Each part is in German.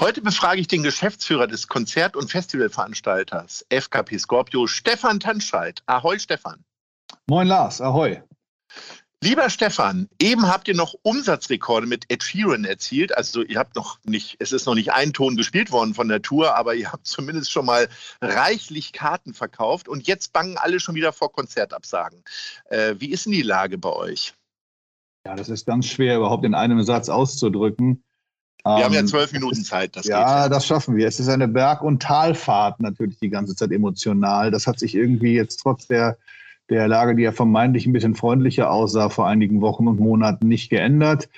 Heute befrage ich den Geschäftsführer des Konzert- und Festivalveranstalters FKP Scorpio, Stefan Tanscheid. Ahoi, Stefan. Moin, Lars. Ahoi. Lieber Stefan, eben habt ihr noch Umsatzrekorde mit Ed Sheeran erzielt. Also ihr habt noch nicht, es ist noch nicht ein Ton gespielt worden von der Tour, aber ihr habt zumindest schon mal reichlich Karten verkauft und jetzt bangen alle schon wieder vor Konzertabsagen. Äh, wie ist denn die Lage bei euch? Ja, das ist ganz schwer überhaupt in einem Satz auszudrücken. Wir haben ja ähm, zwölf Minuten Zeit. Das ja, ja, das schaffen wir. Es ist eine Berg- und Talfahrt natürlich die ganze Zeit emotional. Das hat sich irgendwie jetzt trotz der der Lage, die ja vermeintlich ein bisschen freundlicher aussah vor einigen Wochen und Monaten, nicht geändert.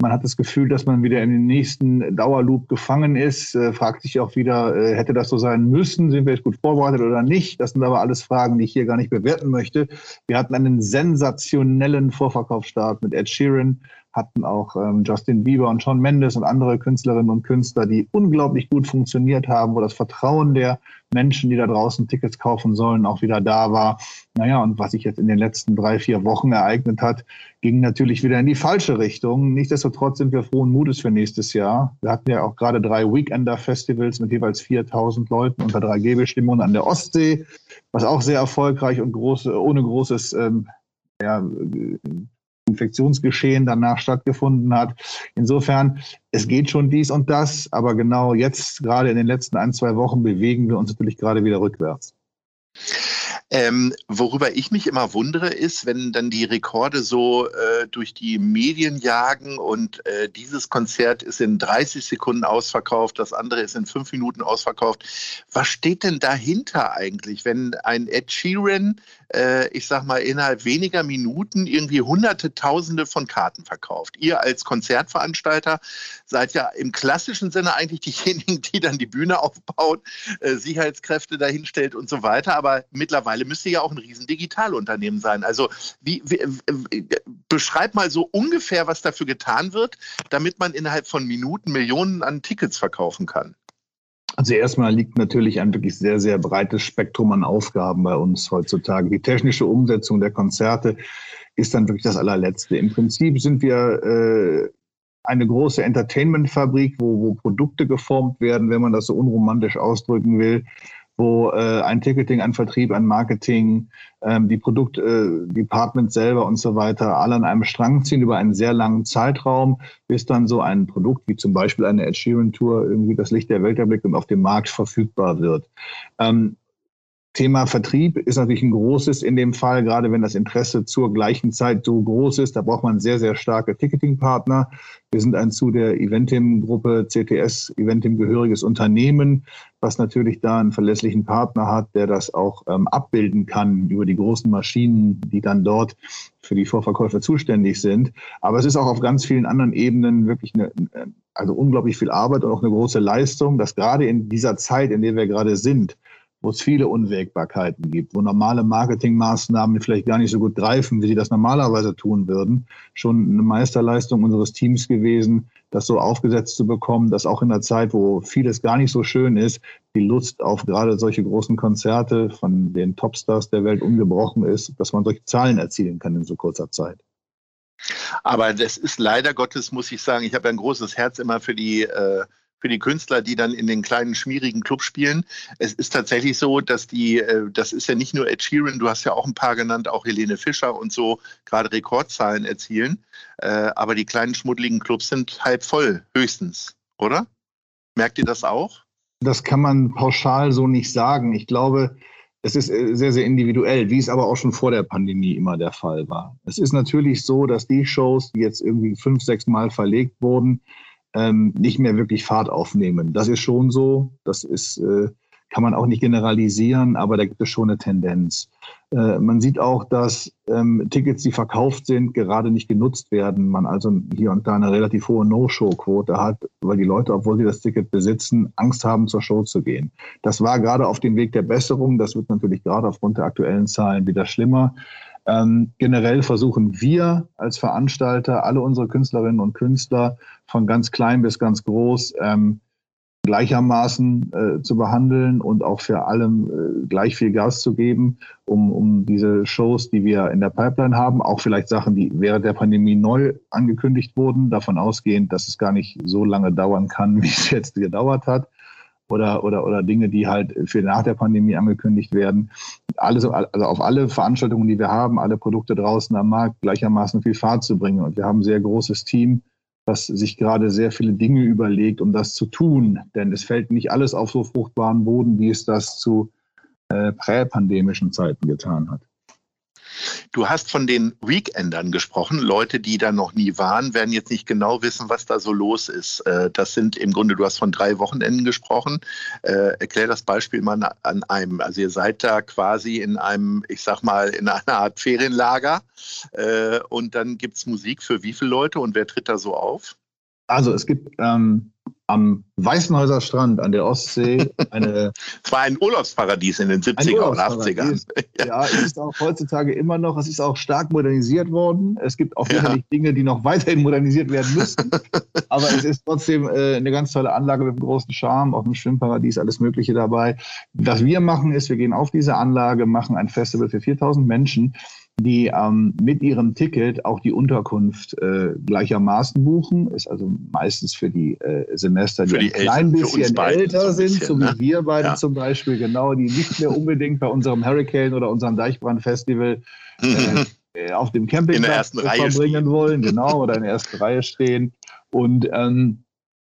Man hat das Gefühl, dass man wieder in den nächsten Dauerloop gefangen ist, äh, fragt sich auch wieder, äh, hätte das so sein müssen, sind wir jetzt gut vorbereitet oder nicht? Das sind aber alles Fragen, die ich hier gar nicht bewerten möchte. Wir hatten einen sensationellen Vorverkaufsstart mit Ed Sheeran, hatten auch ähm, Justin Bieber und Shawn Mendes und andere Künstlerinnen und Künstler, die unglaublich gut funktioniert haben, wo das Vertrauen der Menschen, die da draußen Tickets kaufen sollen, auch wieder da war. Naja, und was sich jetzt in den letzten drei, vier Wochen ereignet hat, ging natürlich wieder in die falsche Richtung. Nichtsdestotrotz sind wir frohen Mutes für nächstes Jahr. Wir hatten ja auch gerade drei Weekender-Festivals mit jeweils 4000 Leuten unter 3G-Bestimmungen an der Ostsee, was auch sehr erfolgreich und große, ohne großes ähm, ja, Infektionsgeschehen danach stattgefunden hat. Insofern, es geht schon dies und das, aber genau jetzt, gerade in den letzten ein, zwei Wochen, bewegen wir uns natürlich gerade wieder rückwärts. Ähm, worüber ich mich immer wundere, ist, wenn dann die Rekorde so äh, durch die Medien jagen und äh, dieses Konzert ist in 30 Sekunden ausverkauft, das andere ist in fünf Minuten ausverkauft. Was steht denn dahinter eigentlich, wenn ein Ed Sheeran, äh, ich sag mal, innerhalb weniger Minuten irgendwie hunderte, tausende von Karten verkauft? Ihr als Konzertveranstalter seid ja im klassischen Sinne eigentlich diejenigen, die dann die Bühne aufbaut, äh, Sicherheitskräfte dahinstellt und so weiter, aber mittlerweile mittlerweile müsste ja auch ein riesen Digitalunternehmen sein. Also wie, wie, beschreib mal so ungefähr, was dafür getan wird, damit man innerhalb von Minuten Millionen an Tickets verkaufen kann. Also erstmal liegt natürlich ein wirklich sehr, sehr breites Spektrum an Aufgaben bei uns heutzutage. Die technische Umsetzung der Konzerte ist dann wirklich das allerletzte. Im Prinzip sind wir äh, eine große Entertainment-Fabrik, wo, wo Produkte geformt werden, wenn man das so unromantisch ausdrücken will wo äh, ein Ticketing, ein Vertrieb, ein Marketing, ähm, die Produktdepartments äh, selber und so weiter alle an einem Strang ziehen über einen sehr langen Zeitraum, bis dann so ein Produkt wie zum Beispiel eine Ed Sheeran Tour irgendwie das Licht der Welt erblickt und auf dem Markt verfügbar wird. Ähm, Thema Vertrieb ist natürlich ein großes in dem Fall, gerade wenn das Interesse zur gleichen Zeit so groß ist. Da braucht man sehr, sehr starke Ticketing-Partner. Wir sind ein zu der Eventim-Gruppe CTS Eventim gehöriges Unternehmen, was natürlich da einen verlässlichen Partner hat, der das auch ähm, abbilden kann über die großen Maschinen, die dann dort für die Vorverkäufer zuständig sind. Aber es ist auch auf ganz vielen anderen Ebenen wirklich eine, also unglaublich viel Arbeit und auch eine große Leistung, dass gerade in dieser Zeit, in der wir gerade sind, wo es viele Unwägbarkeiten gibt, wo normale Marketingmaßnahmen vielleicht gar nicht so gut greifen, wie sie das normalerweise tun würden, schon eine Meisterleistung unseres Teams gewesen, das so aufgesetzt zu bekommen, dass auch in der Zeit, wo vieles gar nicht so schön ist, die Lust auf gerade solche großen Konzerte von den Topstars der Welt ungebrochen ist, dass man solche Zahlen erzielen kann in so kurzer Zeit. Aber das ist leider Gottes, muss ich sagen, ich habe ein großes Herz immer für die äh, für die Künstler, die dann in den kleinen, schmierigen Clubs spielen. Es ist tatsächlich so, dass die, äh, das ist ja nicht nur Ed Sheeran, du hast ja auch ein paar genannt, auch Helene Fischer und so, gerade Rekordzahlen erzielen. Äh, aber die kleinen, schmuddeligen Clubs sind halb voll, höchstens, oder? Merkt ihr das auch? Das kann man pauschal so nicht sagen. Ich glaube, es ist äh, sehr, sehr individuell, wie es aber auch schon vor der Pandemie immer der Fall war. Es ist natürlich so, dass die Shows, die jetzt irgendwie fünf, sechs Mal verlegt wurden, ähm, nicht mehr wirklich Fahrt aufnehmen. Das ist schon so. Das ist, äh, kann man auch nicht generalisieren, aber da gibt es schon eine Tendenz. Äh, man sieht auch, dass ähm, Tickets, die verkauft sind, gerade nicht genutzt werden. Man also hier und da eine relativ hohe No-Show-Quote hat, weil die Leute, obwohl sie das Ticket besitzen, Angst haben, zur Show zu gehen. Das war gerade auf dem Weg der Besserung. Das wird natürlich gerade aufgrund der aktuellen Zahlen wieder schlimmer. Ähm, generell versuchen wir als Veranstalter, alle unsere Künstlerinnen und Künstler von ganz klein bis ganz groß ähm, gleichermaßen äh, zu behandeln und auch für allem äh, gleich viel Gas zu geben, um, um diese Shows, die wir in der Pipeline haben, auch vielleicht Sachen, die während der Pandemie neu angekündigt wurden, davon ausgehend, dass es gar nicht so lange dauern kann, wie es jetzt gedauert hat, oder, oder, oder Dinge, die halt für nach der Pandemie angekündigt werden. Alles, also auf alle Veranstaltungen, die wir haben, alle Produkte draußen am Markt gleichermaßen viel Fahrt zu bringen. Und wir haben ein sehr großes Team, das sich gerade sehr viele Dinge überlegt, um das zu tun. Denn es fällt nicht alles auf so fruchtbaren Boden, wie es das zu äh, präpandemischen Zeiten getan hat. Du hast von den Weekendern gesprochen. Leute, die da noch nie waren, werden jetzt nicht genau wissen, was da so los ist. Äh, das sind im Grunde, du hast von drei Wochenenden gesprochen. Äh, erklär das Beispiel mal an einem. Also ihr seid da quasi in einem, ich sag mal, in einer Art Ferienlager. Äh, und dann gibt es Musik für wie viele Leute und wer tritt da so auf? Also es gibt ähm, am Weißenhäuser Strand an der Ostsee eine. Es war ein Urlaubsparadies in den 70er und 80ern. Ja, es ist auch heutzutage immer noch, es ist auch stark modernisiert worden. Es gibt auch ja. Dinge, die noch weiterhin modernisiert werden müssen. Aber es ist trotzdem äh, eine ganz tolle Anlage mit einem großen Charme, auch ein Schwimmparadies, alles Mögliche dabei. Was wir machen ist, wir gehen auf diese Anlage, machen ein Festival für 4000 Menschen die ähm, mit ihrem Ticket auch die Unterkunft äh, gleichermaßen buchen. Ist also meistens für die äh, Semester, die, die ein klein bisschen älter sind, bisschen, so wie ne? wir beide ja. zum Beispiel, genau, die nicht mehr unbedingt bei unserem Hurricane oder unserem Deichbrand-Festival äh, äh, auf dem Campingplatz verbringen stehen. wollen, genau, oder in der ersten Reihe stehen. Und ähm,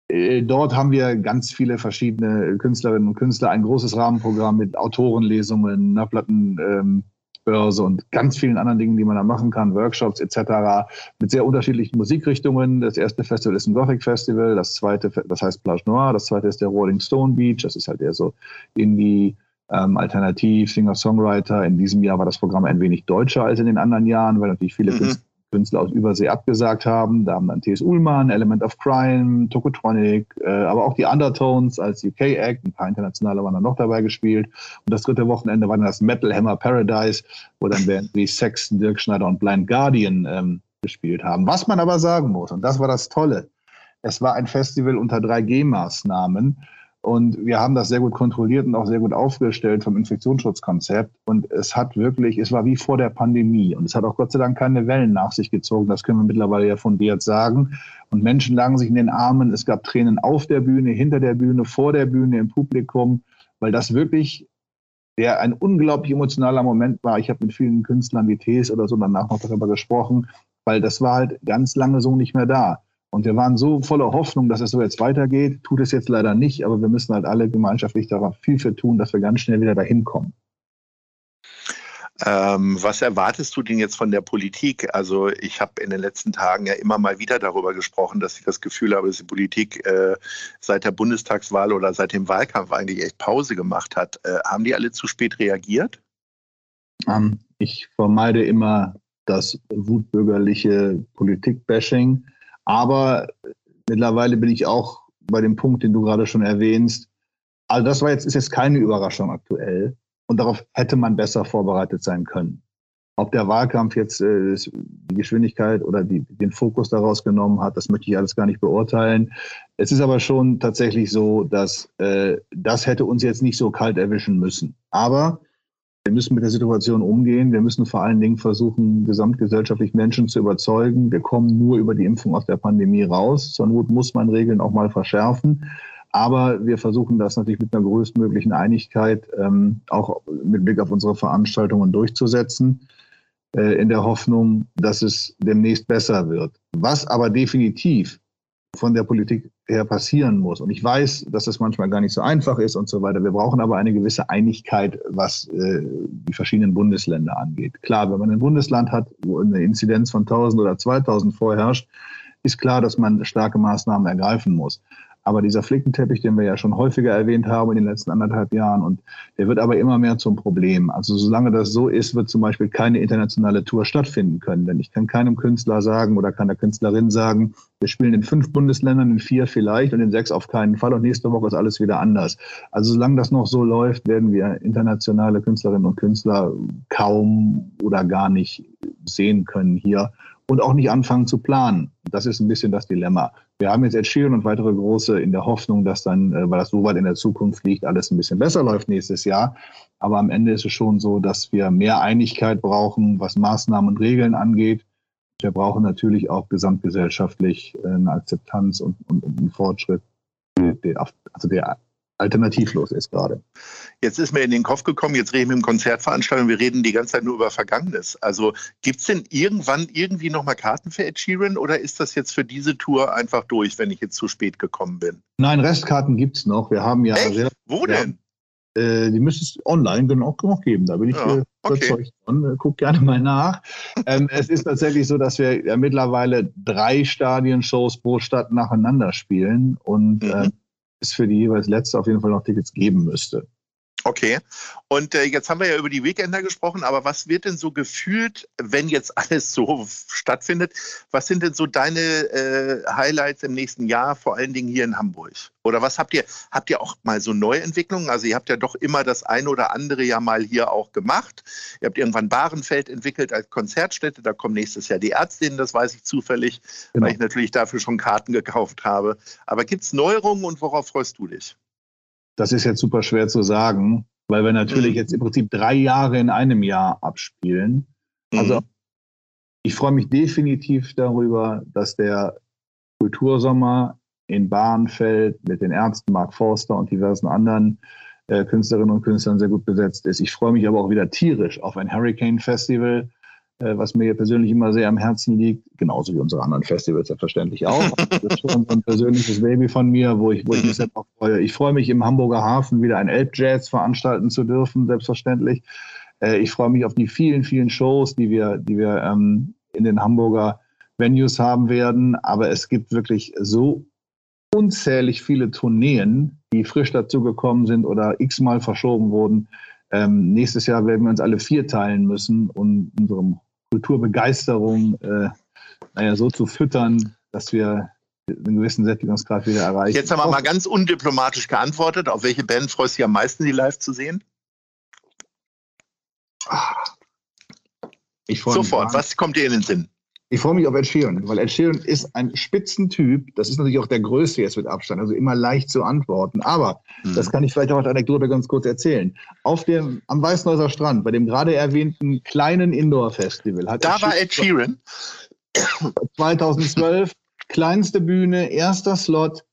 äh, Dort haben wir ganz viele verschiedene Künstlerinnen und Künstler, ein großes Rahmenprogramm mit Autorenlesungen, einer Platten, ähm, Börse und ganz vielen anderen Dingen, die man da machen kann, Workshops etc. mit sehr unterschiedlichen Musikrichtungen. Das erste Festival ist ein Gothic Festival, das zweite, das heißt Plage Noir, das zweite ist der Rolling Stone Beach, das ist halt eher so Indie, ähm, Alternativ, Singer-Songwriter. In diesem Jahr war das Programm ein wenig deutscher als in den anderen Jahren, weil natürlich viele mhm. Künstler aus Übersee abgesagt haben. Da haben dann T.S. Ullmann, Element of Crime, Tokotronic, äh, aber auch die Undertones als UK-Act, ein paar internationale waren dann noch dabei gespielt. Und das dritte Wochenende war dann das Metal Hammer Paradise, wo dann Bands wie Sexton, Dirk Schneider und Blind Guardian ähm, gespielt haben. Was man aber sagen muss, und das war das Tolle, es war ein Festival unter 3G-Maßnahmen. Und wir haben das sehr gut kontrolliert und auch sehr gut aufgestellt vom Infektionsschutzkonzept. Und es hat wirklich, es war wie vor der Pandemie. Und es hat auch Gott sei Dank keine Wellen nach sich gezogen. Das können wir mittlerweile ja fundiert sagen. Und Menschen lagen sich in den Armen. Es gab Tränen auf der Bühne, hinter der Bühne, vor der Bühne, im Publikum, weil das wirklich der ein unglaublich emotionaler Moment war. Ich habe mit vielen Künstlern wie Tees oder so danach noch darüber gesprochen, weil das war halt ganz lange so nicht mehr da. Und wir waren so voller Hoffnung, dass es so jetzt weitergeht. Tut es jetzt leider nicht, aber wir müssen halt alle gemeinschaftlich darauf viel für tun, dass wir ganz schnell wieder dahin kommen. Ähm, was erwartest du denn jetzt von der Politik? Also ich habe in den letzten Tagen ja immer mal wieder darüber gesprochen, dass ich das Gefühl habe, dass die Politik äh, seit der Bundestagswahl oder seit dem Wahlkampf eigentlich echt Pause gemacht hat. Äh, haben die alle zu spät reagiert? Ähm, ich vermeide immer das wutbürgerliche Politikbashing. Aber mittlerweile bin ich auch bei dem Punkt, den du gerade schon erwähnst. Also das war jetzt, ist jetzt keine Überraschung aktuell. Und darauf hätte man besser vorbereitet sein können. Ob der Wahlkampf jetzt äh, die Geschwindigkeit oder die, den Fokus daraus genommen hat, das möchte ich alles gar nicht beurteilen. Es ist aber schon tatsächlich so, dass äh, das hätte uns jetzt nicht so kalt erwischen müssen. Aber wir müssen mit der Situation umgehen. Wir müssen vor allen Dingen versuchen, gesamtgesellschaftlich Menschen zu überzeugen. Wir kommen nur über die Impfung aus der Pandemie raus. Zur Not muss man Regeln auch mal verschärfen. Aber wir versuchen das natürlich mit einer größtmöglichen Einigkeit ähm, auch mit Blick auf unsere Veranstaltungen durchzusetzen, äh, in der Hoffnung, dass es demnächst besser wird. Was aber definitiv von der Politik her passieren muss. Und ich weiß, dass das manchmal gar nicht so einfach ist und so weiter. Wir brauchen aber eine gewisse Einigkeit, was äh, die verschiedenen Bundesländer angeht. Klar, wenn man ein Bundesland hat, wo eine Inzidenz von 1000 oder 2000 vorherrscht, ist klar, dass man starke Maßnahmen ergreifen muss. Aber dieser Flickenteppich, den wir ja schon häufiger erwähnt haben in den letzten anderthalb Jahren, und der wird aber immer mehr zum Problem. Also solange das so ist, wird zum Beispiel keine internationale Tour stattfinden können. Denn ich kann keinem Künstler sagen oder keiner Künstlerin sagen, wir spielen in fünf Bundesländern, in vier vielleicht und in sechs auf keinen Fall und nächste Woche ist alles wieder anders. Also solange das noch so läuft, werden wir internationale Künstlerinnen und Künstler kaum oder gar nicht sehen können hier und auch nicht anfangen zu planen. Das ist ein bisschen das Dilemma. Wir haben jetzt Ed Sheeran und weitere große in der Hoffnung, dass dann, äh, weil das so weit in der Zukunft liegt, alles ein bisschen besser läuft nächstes Jahr. Aber am Ende ist es schon so, dass wir mehr Einigkeit brauchen, was Maßnahmen und Regeln angeht. Wir brauchen natürlich auch gesamtgesellschaftlich äh, eine Akzeptanz und, und, und einen Fortschritt, also der alternativlos ist gerade. Jetzt ist mir in den Kopf gekommen, jetzt reden wir im Konzertveranstaltung, wir reden die ganze Zeit nur über Vergangenes. Also gibt es denn irgendwann irgendwie nochmal Karten für Ed Sheeran oder ist das jetzt für diese Tour einfach durch, wenn ich jetzt zu spät gekommen bin? Nein, Restkarten gibt es noch. Wir haben ja Echt? sehr. Wo denn? Äh, die müsste es online genau noch geben. Da bin ich ja, überzeugt von. Äh, guck gerne mal nach. ähm, es ist tatsächlich so, dass wir ja mittlerweile drei Stadionshows pro Stadt nacheinander spielen und mhm. äh, es für die jeweils letzte auf jeden Fall noch Tickets geben müsste. Okay. Und äh, jetzt haben wir ja über die Weekender gesprochen, aber was wird denn so gefühlt, wenn jetzt alles so stattfindet? Was sind denn so deine äh, Highlights im nächsten Jahr, vor allen Dingen hier in Hamburg? Oder was habt ihr? Habt ihr auch mal so Neuentwicklungen? Also ihr habt ja doch immer das eine oder andere ja mal hier auch gemacht. Ihr habt irgendwann Bahrenfeld entwickelt als Konzertstätte. Da kommen nächstes Jahr die Ärztinnen, das weiß ich zufällig, genau. weil ich natürlich dafür schon Karten gekauft habe. Aber gibt es Neuerungen und worauf freust du dich? Das ist jetzt super schwer zu sagen, weil wir natürlich mhm. jetzt im Prinzip drei Jahre in einem Jahr abspielen. Also mhm. ich freue mich definitiv darüber, dass der Kultursommer in Bahnfeld mit den Ärzten Mark Forster und diversen anderen äh, Künstlerinnen und Künstlern sehr gut besetzt ist. Ich freue mich aber auch wieder tierisch auf ein Hurricane Festival was mir persönlich immer sehr am Herzen liegt, genauso wie unsere anderen Festivals selbstverständlich auch. Das ist schon so ein persönliches Baby von mir, wo ich, wo ich mich sehr freue. Ich freue mich im Hamburger Hafen wieder ein Elbjazz veranstalten zu dürfen, selbstverständlich. Äh, ich freue mich auf die vielen, vielen Shows, die wir, die wir ähm, in den Hamburger Venues haben werden. Aber es gibt wirklich so unzählig viele Tourneen, die frisch dazugekommen sind oder x-mal verschoben wurden. Ähm, nächstes Jahr werden wir uns alle vier teilen müssen, um unserem Kulturbegeisterung äh, naja, so zu füttern, dass wir einen gewissen Sättigungsgrad wieder erreichen. Jetzt haben wir mal ganz undiplomatisch geantwortet. Auf welche Band freust du dich am meisten, die live zu sehen? Sofort, was kommt dir in den Sinn? Ich freue mich auf Ed Sheeran, weil Ed Sheeran ist ein Spitzentyp. Das ist natürlich auch der Größte jetzt mit Abstand, also immer leicht zu antworten. Aber, mhm. das kann ich vielleicht auch als Anekdote ganz kurz erzählen. Auf dem, am Weißenhäuser Strand, bei dem gerade erwähnten kleinen Indoor-Festival hat Da Ed war Ed Sheeran. 2012, kleinste Bühne, erster Slot,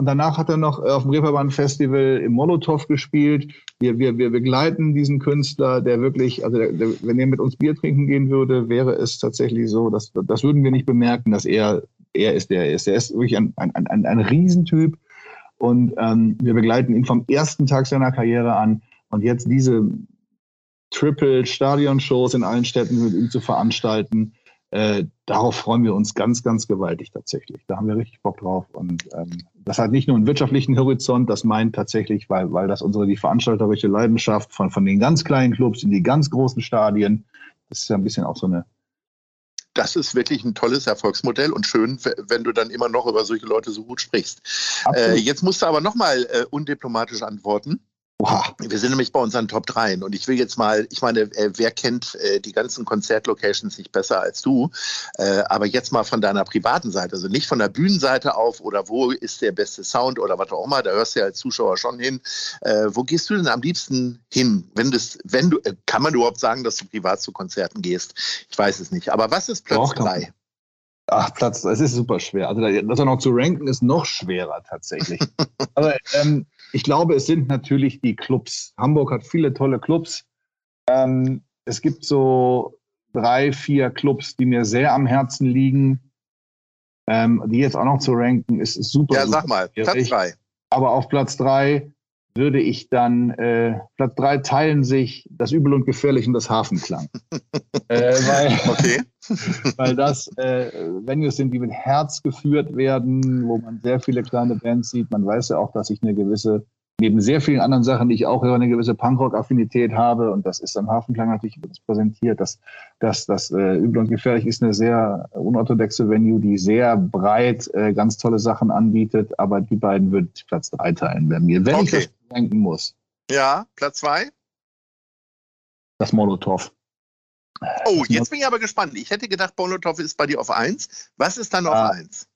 und danach hat er noch auf dem Reeperbahn Festival im Molotow gespielt. Wir, wir, wir begleiten diesen Künstler, der wirklich, also der, der, wenn er mit uns Bier trinken gehen würde, wäre es tatsächlich so, dass das würden wir nicht bemerken, dass er er ist, der er ist. Er ist wirklich ein, ein, ein, ein Riesentyp. Und ähm, wir begleiten ihn vom ersten Tag seiner Karriere an. Und jetzt diese Triple-Stadion-Shows in allen Städten mit ihm zu veranstalten, äh, darauf freuen wir uns ganz, ganz gewaltig tatsächlich. Da haben wir richtig Bock drauf. Und ähm, das hat nicht nur einen wirtschaftlichen Horizont, das meint tatsächlich, weil, weil das unsere die veranstalterische Leidenschaft von, von den ganz kleinen Clubs in die ganz großen Stadien, das ist ja ein bisschen auch so eine. Das ist wirklich ein tolles Erfolgsmodell und schön, wenn du dann immer noch über solche Leute so gut sprichst. Äh, jetzt musst du aber nochmal äh, undiplomatisch antworten. Wow. Wir sind nämlich bei unseren Top 3 und ich will jetzt mal, ich meine, äh, wer kennt äh, die ganzen Konzertlocations nicht besser als du, äh, aber jetzt mal von deiner privaten Seite, also nicht von der Bühnenseite auf oder wo ist der beste Sound oder was auch immer, da hörst du ja als Zuschauer schon hin. wo gehst du denn am liebsten hin, wenn das, wenn du, kann man überhaupt sagen, dass du privat zu Konzerten gehst? Ich weiß es nicht, aber was ist Platz 3? Ach, Platz, es ist super schwer. Also das auch noch zu ranken ist noch schwerer tatsächlich. Aber ähm, ich glaube, es sind natürlich die Clubs. Hamburg hat viele tolle Clubs. Ähm, es gibt so drei, vier Clubs, die mir sehr am Herzen liegen. Ähm, die jetzt auch noch zu ranken, ist, ist super. Ja, super sag mal, Platz drei. Aber auf Platz drei würde ich dann, äh, Platz drei teilen sich das Übel und Gefährlich und das Hafenklang. äh, weil, okay. weil das äh, Venues sind, die mit Herz geführt werden, wo man sehr viele kleine Bands sieht. Man weiß ja auch, dass ich eine gewisse neben sehr vielen anderen Sachen, die ich auch höre, eine gewisse Punkrock-Affinität habe. Und das ist am Hafenklang natürlich präsentiert. Das, das, das äh, Übel und Gefährlich ist eine sehr unorthodoxe Venue, die sehr breit äh, ganz tolle Sachen anbietet. Aber die beiden würde ich Platz drei teilen bei mir, wenn okay. ich das denken muss. Ja, Platz zwei? Das Molotow. Oh, jetzt bin ich aber gespannt. Ich hätte gedacht, Molotow ist bei dir auf eins. Was ist dann auf ah, eins?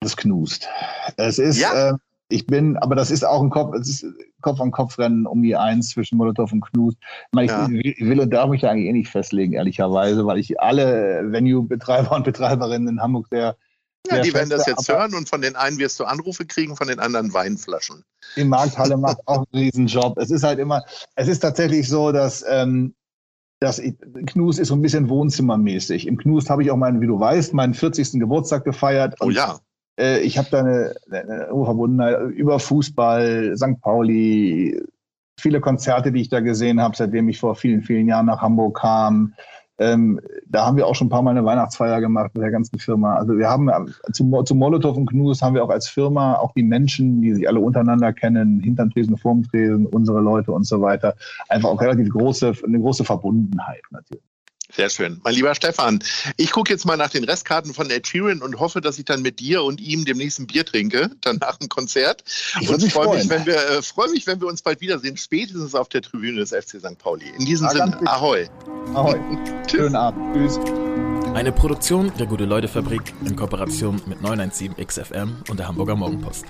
Das knust. Es ist, ja? äh, ich bin, aber das ist auch ein Kopf, es ist Kopf an Kopf Rennen um die Eins zwischen Molotow und Knus. Ich, meine, ja. ich, will und darf mich da eigentlich eh nicht festlegen, ehrlicherweise, weil ich alle Venue-Betreiber und Betreiberinnen in Hamburg sehr ja, die werden das jetzt hören und von den einen wirst du Anrufe kriegen, von den anderen Weinflaschen. Die Markthalle macht auch einen Riesenjob. Es ist halt immer, es ist tatsächlich so, dass ähm, das Knus ist so ein bisschen wohnzimmermäßig. Im Knus habe ich auch meinen, wie du weißt, meinen 40. Geburtstag gefeiert. Oh ja. Äh, ich habe da eine, eine Verbundenheit über Fußball, St. Pauli, viele Konzerte, die ich da gesehen habe, seitdem ich vor vielen, vielen Jahren nach Hamburg kam. Ähm, da haben wir auch schon ein paar Mal eine Weihnachtsfeier gemacht mit der ganzen Firma. Also wir haben zu, zu Molotow und Knus haben wir auch als Firma auch die Menschen, die sich alle untereinander kennen, hinterm Tresen, vorm Tresen, unsere Leute und so weiter, einfach auch relativ große, eine große Verbundenheit natürlich. Sehr schön. Mein lieber Stefan, ich gucke jetzt mal nach den Restkarten von Ed Sheeran und hoffe, dass ich dann mit dir und ihm demnächst ein Bier trinke, dann nach dem Konzert. Ich und freue mich, wenn wir, äh, freue mich, wenn wir uns bald wiedersehen, spätestens auf der Tribüne des FC St. Pauli. In diesem ja, Sinne, ahoi. Ahoi. Schönen Abend. Tschüss. Eine Produktion der Gute-Leute-Fabrik in Kooperation mit 917 XFM und der Hamburger Morgenpost.